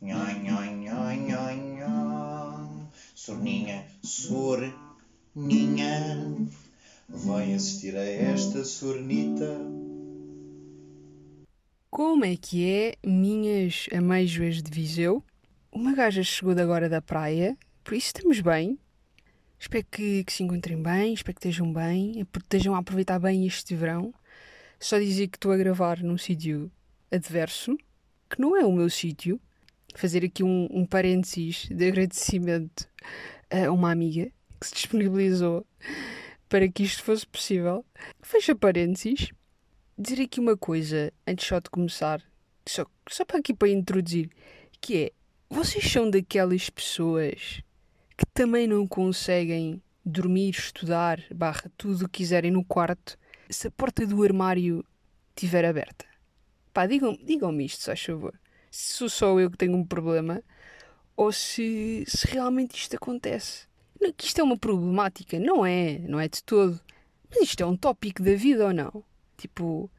Nho, nho, nho, nho, nho. Sorninha, sorninha, vai assistir a esta sornita. Como é que é, minhas ameijoas de Viseu? Uma gaja chegou de agora da praia, por isso estamos bem. Espero que, que se encontrem bem, espero que estejam bem, estejam a aproveitar bem este verão. Só dizer que estou a gravar num sítio adverso, que não é o meu sítio. Fazer aqui um, um parênteses de agradecimento a uma amiga que se disponibilizou para que isto fosse possível. Fecha parênteses. Dizer aqui uma coisa antes só de começar, só, só para aqui para introduzir, que é vocês são daquelas pessoas que também não conseguem dormir, estudar, barra tudo o que quiserem no quarto, se a porta do armário estiver aberta. Pá, digam-me digam isto, se favor. Se sou só eu que tenho um problema ou se, se realmente isto acontece. Não, que isto é uma problemática, não é, não é de todo. Mas isto é um tópico da vida ou não? Tipo,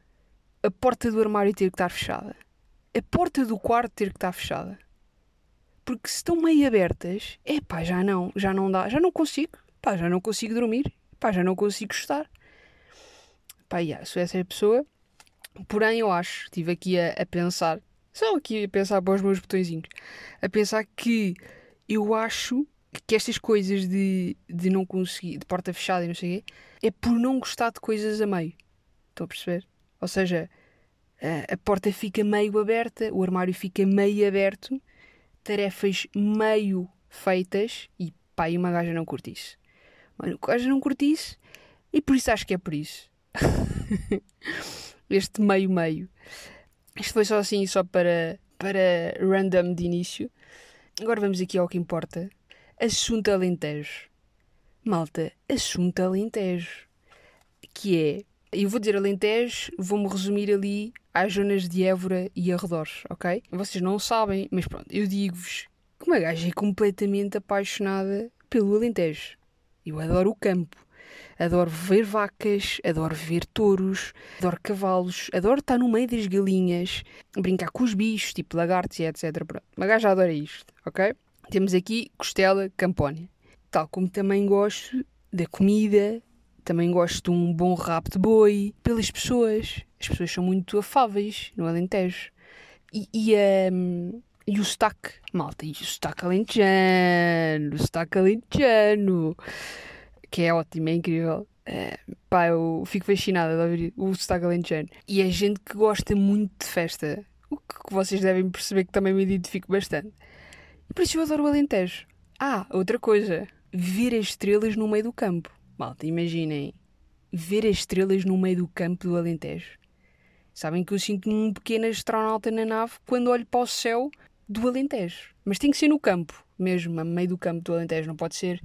a porta do armário ter que estar fechada. A porta do quarto ter que estar fechada. Porque se estão meio abertas, é pá, já não, já não dá, já não consigo, pá, já não consigo dormir, pá, já não consigo estar. Pá, yeah, sou essa pessoa. Porém, eu acho, estive aqui a, a pensar, só aqui a pensar para os meus botõezinhos, a pensar que eu acho que estas coisas de, de não conseguir, de porta fechada e não sei o quê, é por não gostar de coisas a meio. Estão a perceber? Ou seja, a, a porta fica meio aberta, o armário fica meio aberto tarefas meio feitas e pá, e uma gaja não curte isso. Mano, a gaja não curte isso e por isso acho que é por isso. este meio-meio. Isto foi só assim, só para, para random de início. Agora vamos aqui ao que importa. Assunto Alentejo. Malta, assunto Alentejo. Que é, eu vou dizer Alentejo, vou-me resumir ali às zonas de Évora e arredores, ok? Vocês não sabem, mas pronto, eu digo-vos que uma gaja é completamente apaixonada pelo Alentejo. Eu adoro o campo. Adoro ver vacas, adoro ver touros, adoro cavalos, adoro estar no meio das galinhas, brincar com os bichos, tipo lagartos e etc. Pronto. Uma gaja adora isto, ok? Temos aqui costela campónia. Tal como também gosto da comida, também gosto de um bom rabo de boi pelas pessoas. As pessoas são muito afáveis no Alentejo. E, e, um, e o sotaque, malta, e o sotaque alentejano, o sotaque alentejano, que é ótimo, é incrível. Uh, pá, eu fico fascinada de ouvir o sotaque alentejano. E é gente que gosta muito de festa, o que vocês devem perceber que também me identifico bastante. E por isso eu adoro o Alentejo. Ah, outra coisa, ver as estrelas no meio do campo. Malta, imaginem ver as estrelas no meio do campo do Alentejo. Sabem que eu sinto-me um pequeno astronauta na nave quando olho para o céu do Alentejo. Mas tem que ser no campo, mesmo, no meio do campo do Alentejo. Não pode ser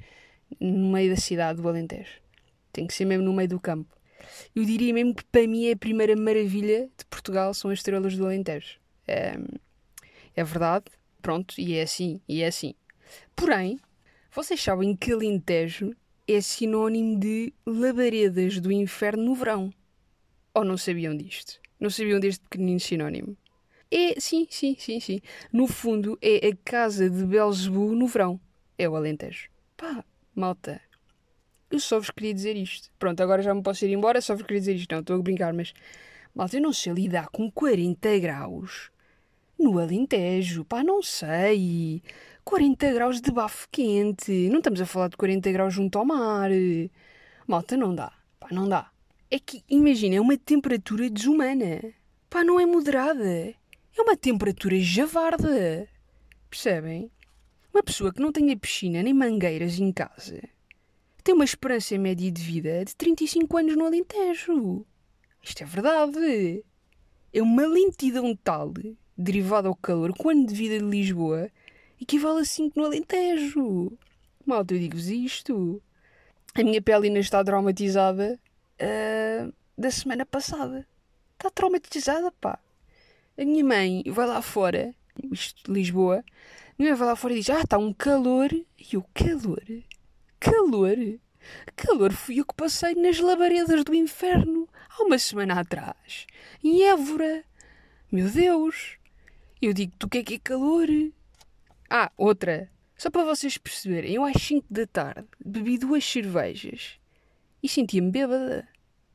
no meio da cidade do Alentejo. Tem que ser mesmo no meio do campo. Eu diria mesmo que para mim é a primeira maravilha de Portugal são as estrelas do Alentejo. É, é verdade, pronto, e é assim, e é assim. Porém, vocês sabem que Alentejo é sinónimo de labaredas do inferno no verão. Ou não sabiam disto? Não sabiam deste pequenino sinónimo? É, sim, sim, sim, sim. No fundo, é a casa de Belzebu no verão. É o Alentejo. Pá, malta. Eu só vos queria dizer isto. Pronto, agora já me posso ir embora, só vos queria dizer isto. Não, estou a brincar, mas... Malta, eu não sei lidar com 40 graus no Alentejo. Pá, não sei. 40 graus de bafo quente. Não estamos a falar de 40 graus junto ao mar. Malta, não dá. Pá, não dá. É que, imagina, é uma temperatura desumana. Pá, não é moderada. É uma temperatura javarda. Percebem? Uma pessoa que não tenha piscina nem mangueiras em casa tem uma esperança média de vida de 35 anos no Alentejo. Isto é verdade. É uma lentidão tal derivada ao calor que o ano de vida de Lisboa equivale a 5 no Alentejo. Malta, eu digo-vos isto. A minha pele ainda está traumatizada uh, da semana passada. Está traumatizada, pá. A minha mãe vai lá fora, isto de Lisboa, minha mãe vai lá fora e diz: Ah, está um calor. E o calor? Calor? Calor fui eu que passei nas labaredas do inferno há uma semana atrás, em Évora. Meu Deus! Eu digo-te o que é que é calor. Ah, outra. Só para vocês perceberem, eu às 5 da tarde bebi duas cervejas e sentia-me bêbada.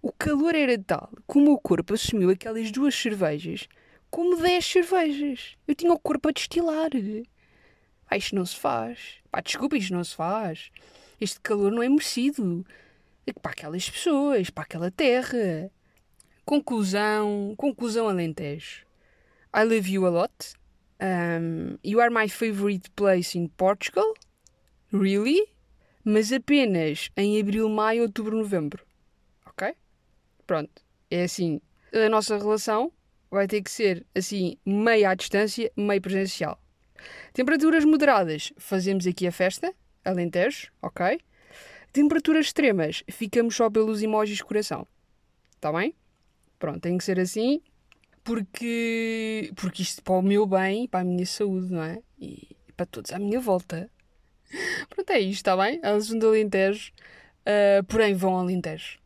O calor era tal que o meu corpo assumiu aquelas duas cervejas como 10 cervejas. Eu tinha o corpo a destilar. Ah, isto não se faz. Pá, desculpa, isto não se faz. Este calor não é merecido. Para aquelas pessoas, para aquela terra. Conclusão, conclusão Alentejo. I love you a lot. Um, you are my favorite place in Portugal? Really? Mas apenas em abril, maio, outubro, novembro. Ok? Pronto. É assim. A nossa relação vai ter que ser assim, meio à distância, meio presencial. Temperaturas moderadas, fazemos aqui a festa, Alentejo, ok? Temperaturas extremas, ficamos só pelos emojis coração. Está bem? Pronto, tem que ser assim porque, porque isto para o meu bem, para a minha saúde, não é? E para todos à minha volta. Pronto, é isto, está bem? Elas são do Alentejo, uh, porém vão ao Alentejo.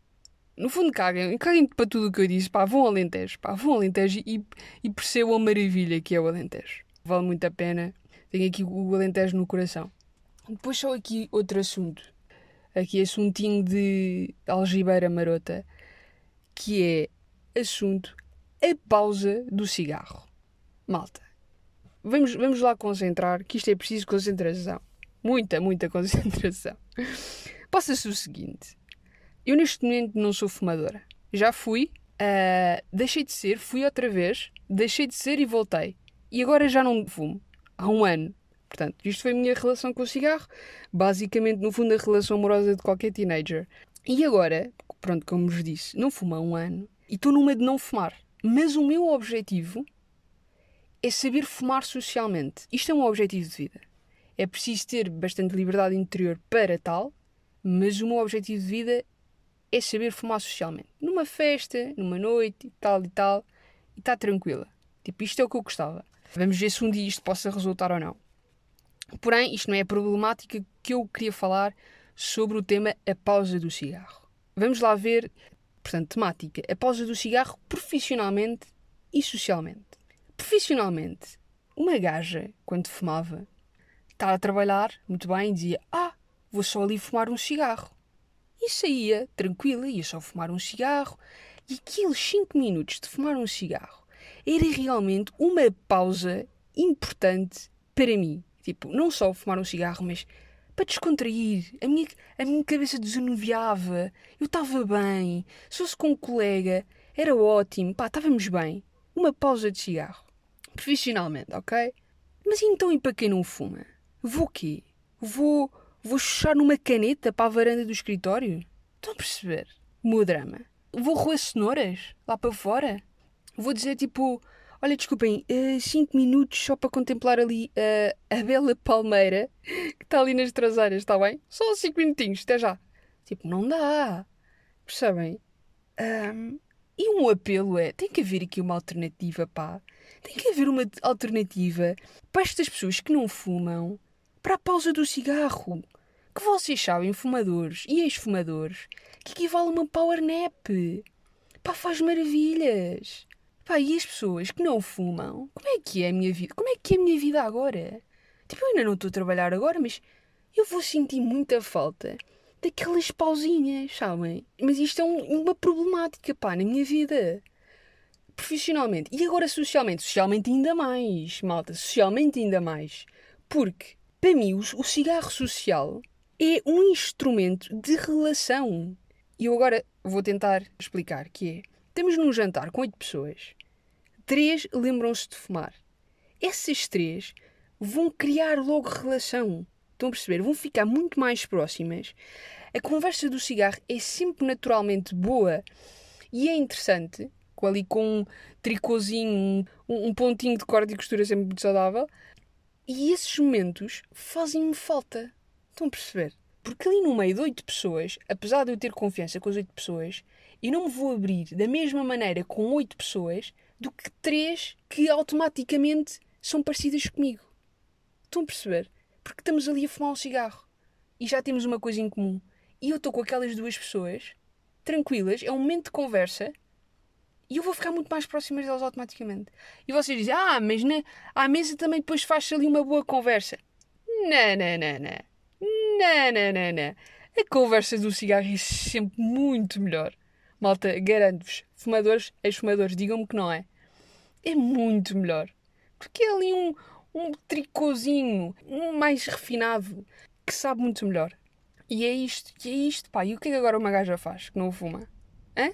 No fundo, caguem, caguem para tudo o que eu disse, pá, vão ao Alentejo, pá, vão ao Alentejo e, e percebam a maravilha que é o Alentejo. Vale muito a pena. Tenho aqui o Alentejo no coração. Depois só aqui outro assunto. Aqui assuntinho de algibeira marota, que é assunto a pausa do cigarro. Malta, vamos, vamos lá concentrar, que isto é preciso concentração. Muita, muita concentração. Passa-se o seguinte: eu neste momento não sou fumadora. Já fui, uh, deixei de ser, fui outra vez, deixei de ser e voltei. E agora já não fumo. Há um ano. Portanto, isto foi a minha relação com o cigarro. Basicamente, no fundo, a relação amorosa de qualquer teenager. E agora, pronto, como vos disse, não fumo há um ano e estou numa de não fumar. Mas o meu objetivo é saber fumar socialmente. Isto é um objetivo de vida. É preciso ter bastante liberdade interior para tal, mas o meu objetivo de vida é saber fumar socialmente. Numa festa, numa noite tal e tal, e está tranquila. Tipo, isto é o que eu gostava. Vamos ver se um dia isto possa resultar ou não. Porém, isto não é a problemática que eu queria falar sobre o tema a pausa do cigarro. Vamos lá ver Portanto, temática: a pausa do cigarro profissionalmente e socialmente. Profissionalmente, uma gaja, quando fumava, estava a trabalhar muito bem e dizia: Ah, vou só ali fumar um cigarro. E saía tranquila, ia só fumar um cigarro. E aqueles 5 minutos de fumar um cigarro era realmente uma pausa importante para mim. Tipo, não só fumar um cigarro, mas para descontrair. A minha, a minha cabeça desanuviava. Eu estava bem. Se fosse com um colega, era ótimo. Pá, estávamos bem. Uma pausa de cigarro. Profissionalmente, ok? Mas então e para quem não fuma? Vou quê? Vou, vou chuchar numa caneta para a varanda do escritório? Estão a perceber? O meu drama. Vou roer cenouras lá para fora? Vou dizer tipo Olha, desculpem, 5 uh, minutos só para contemplar ali uh, a bela palmeira que está ali nas traseiras, está bem? Só 5 minutinhos, até já. Tipo, não dá. Percebem? Um, e um apelo é: tem que haver aqui uma alternativa, pá. Tem que haver uma alternativa para estas pessoas que não fumam para a pausa do cigarro. Que vocês sabem, fumadores e ex-fumadores, que equivale a uma power nap. Pá, faz maravilhas. Pá, e as pessoas que não fumam, como é que é a minha vida? Como é que é a minha vida agora? Tipo, eu ainda não estou a trabalhar agora, mas eu vou sentir muita falta daquelas pausinhas, sabem? Mas isto é um, uma problemática, pá, na minha vida. Profissionalmente. E agora socialmente. Socialmente ainda mais, malta. Socialmente ainda mais. Porque, para mim, o, cigarro social é um instrumento de relação. E eu agora vou tentar explicar que é Estamos num jantar com oito pessoas. Três lembram-se de fumar. Essas três vão criar logo relação. Estão a perceber? Vão ficar muito mais próximas. A conversa do cigarro é sempre naturalmente boa e é interessante, com ali com um tricôzinho, um, um pontinho de corte e costura sempre muito saudável. E esses momentos fazem-me falta. Estão a perceber? Porque ali no meio de oito pessoas, apesar de eu ter confiança com as oito pessoas, e não me vou abrir da mesma maneira com oito pessoas do que três que automaticamente são parecidas comigo. Estão a perceber? Porque estamos ali a fumar um cigarro e já temos uma coisa em comum. E eu estou com aquelas duas pessoas, tranquilas, é um momento de conversa E eu vou ficar muito mais próximo deles automaticamente. E vocês dizem, ah, mas na, à mesa também depois faz-se ali uma boa conversa. Não, não, não, não. Não, não, não, não. A conversa do cigarro é sempre muito melhor. Malta, garanto-vos, fumadores, ex-fumadores, digam-me que não é. É muito melhor. Porque é ali um, um tricôzinho, um mais refinado, que sabe muito melhor. E é isto, e é isto, pá. E o que é que agora uma gaja faz que não fuma? Hã?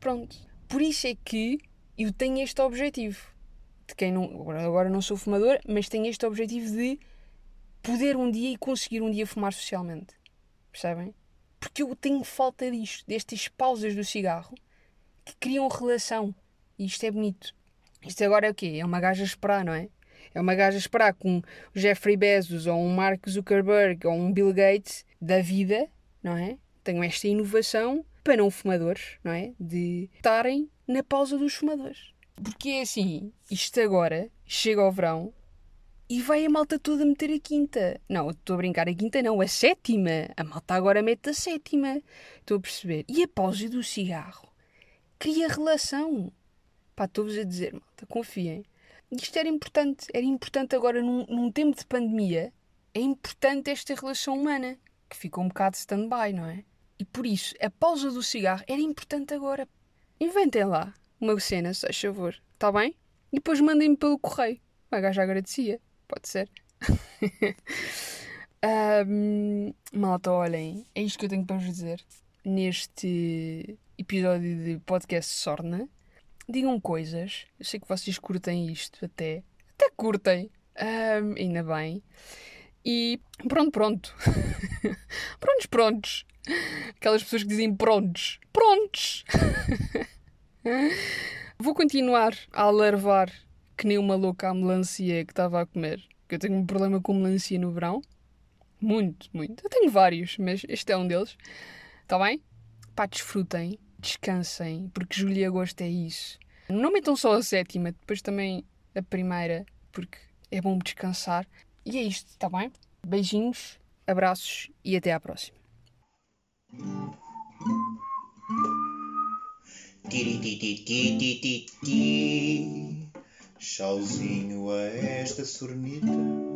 Pronto. Por isso é que eu tenho este objetivo. De quem não. Agora não sou fumador, mas tenho este objetivo de poder um dia e conseguir um dia fumar socialmente. Percebem? Porque eu tenho falta disto, destas pausas do cigarro que criam relação. E isto é bonito. Isto agora é o quê? É uma gaja esperar, não é? É uma gaja esperar com um Jeffrey Bezos ou um Mark Zuckerberg ou um Bill Gates da vida, não é? Tenham esta inovação para não fumadores, não é? De estarem na pausa dos fumadores. Porque é assim, isto agora chega ao verão e vai a malta toda meter a quinta. Não, estou a brincar, a quinta não, a sétima. A malta agora mete a sétima. Estou a perceber. E a pausa do cigarro cria relação. Pá, estou-vos a dizer, malta, confiem. Isto era importante. Era importante agora, num, num tempo de pandemia, é importante esta relação humana, que ficou um bocado stand-by, não é? E por isso, a pausa do cigarro era importante agora. Inventem lá uma cena, se faz favor, está bem? E depois mandem-me pelo correio. A gaja agradecia, pode ser. um, malta, olhem, é isto que eu tenho para vos dizer neste episódio de podcast Sorna digam coisas. Eu sei que vocês curtem isto até. Até curtem. Um, ainda bem. E pronto, pronto. prontos, prontos. Aquelas pessoas que dizem prontos. Prontos! Vou continuar a alarvar que nem uma louca a melancia que estava a comer. Que eu tenho um problema com melancia no verão. Muito, muito. Eu tenho vários, mas este é um deles. Está bem? Pá, desfrutem, descansem, porque julho e agosto é isso. Não metam só a sétima, depois também a primeira, porque é bom descansar. E é isto, está bem? Beijinhos, abraços e até à próxima. Tchauzinho a esta sornita.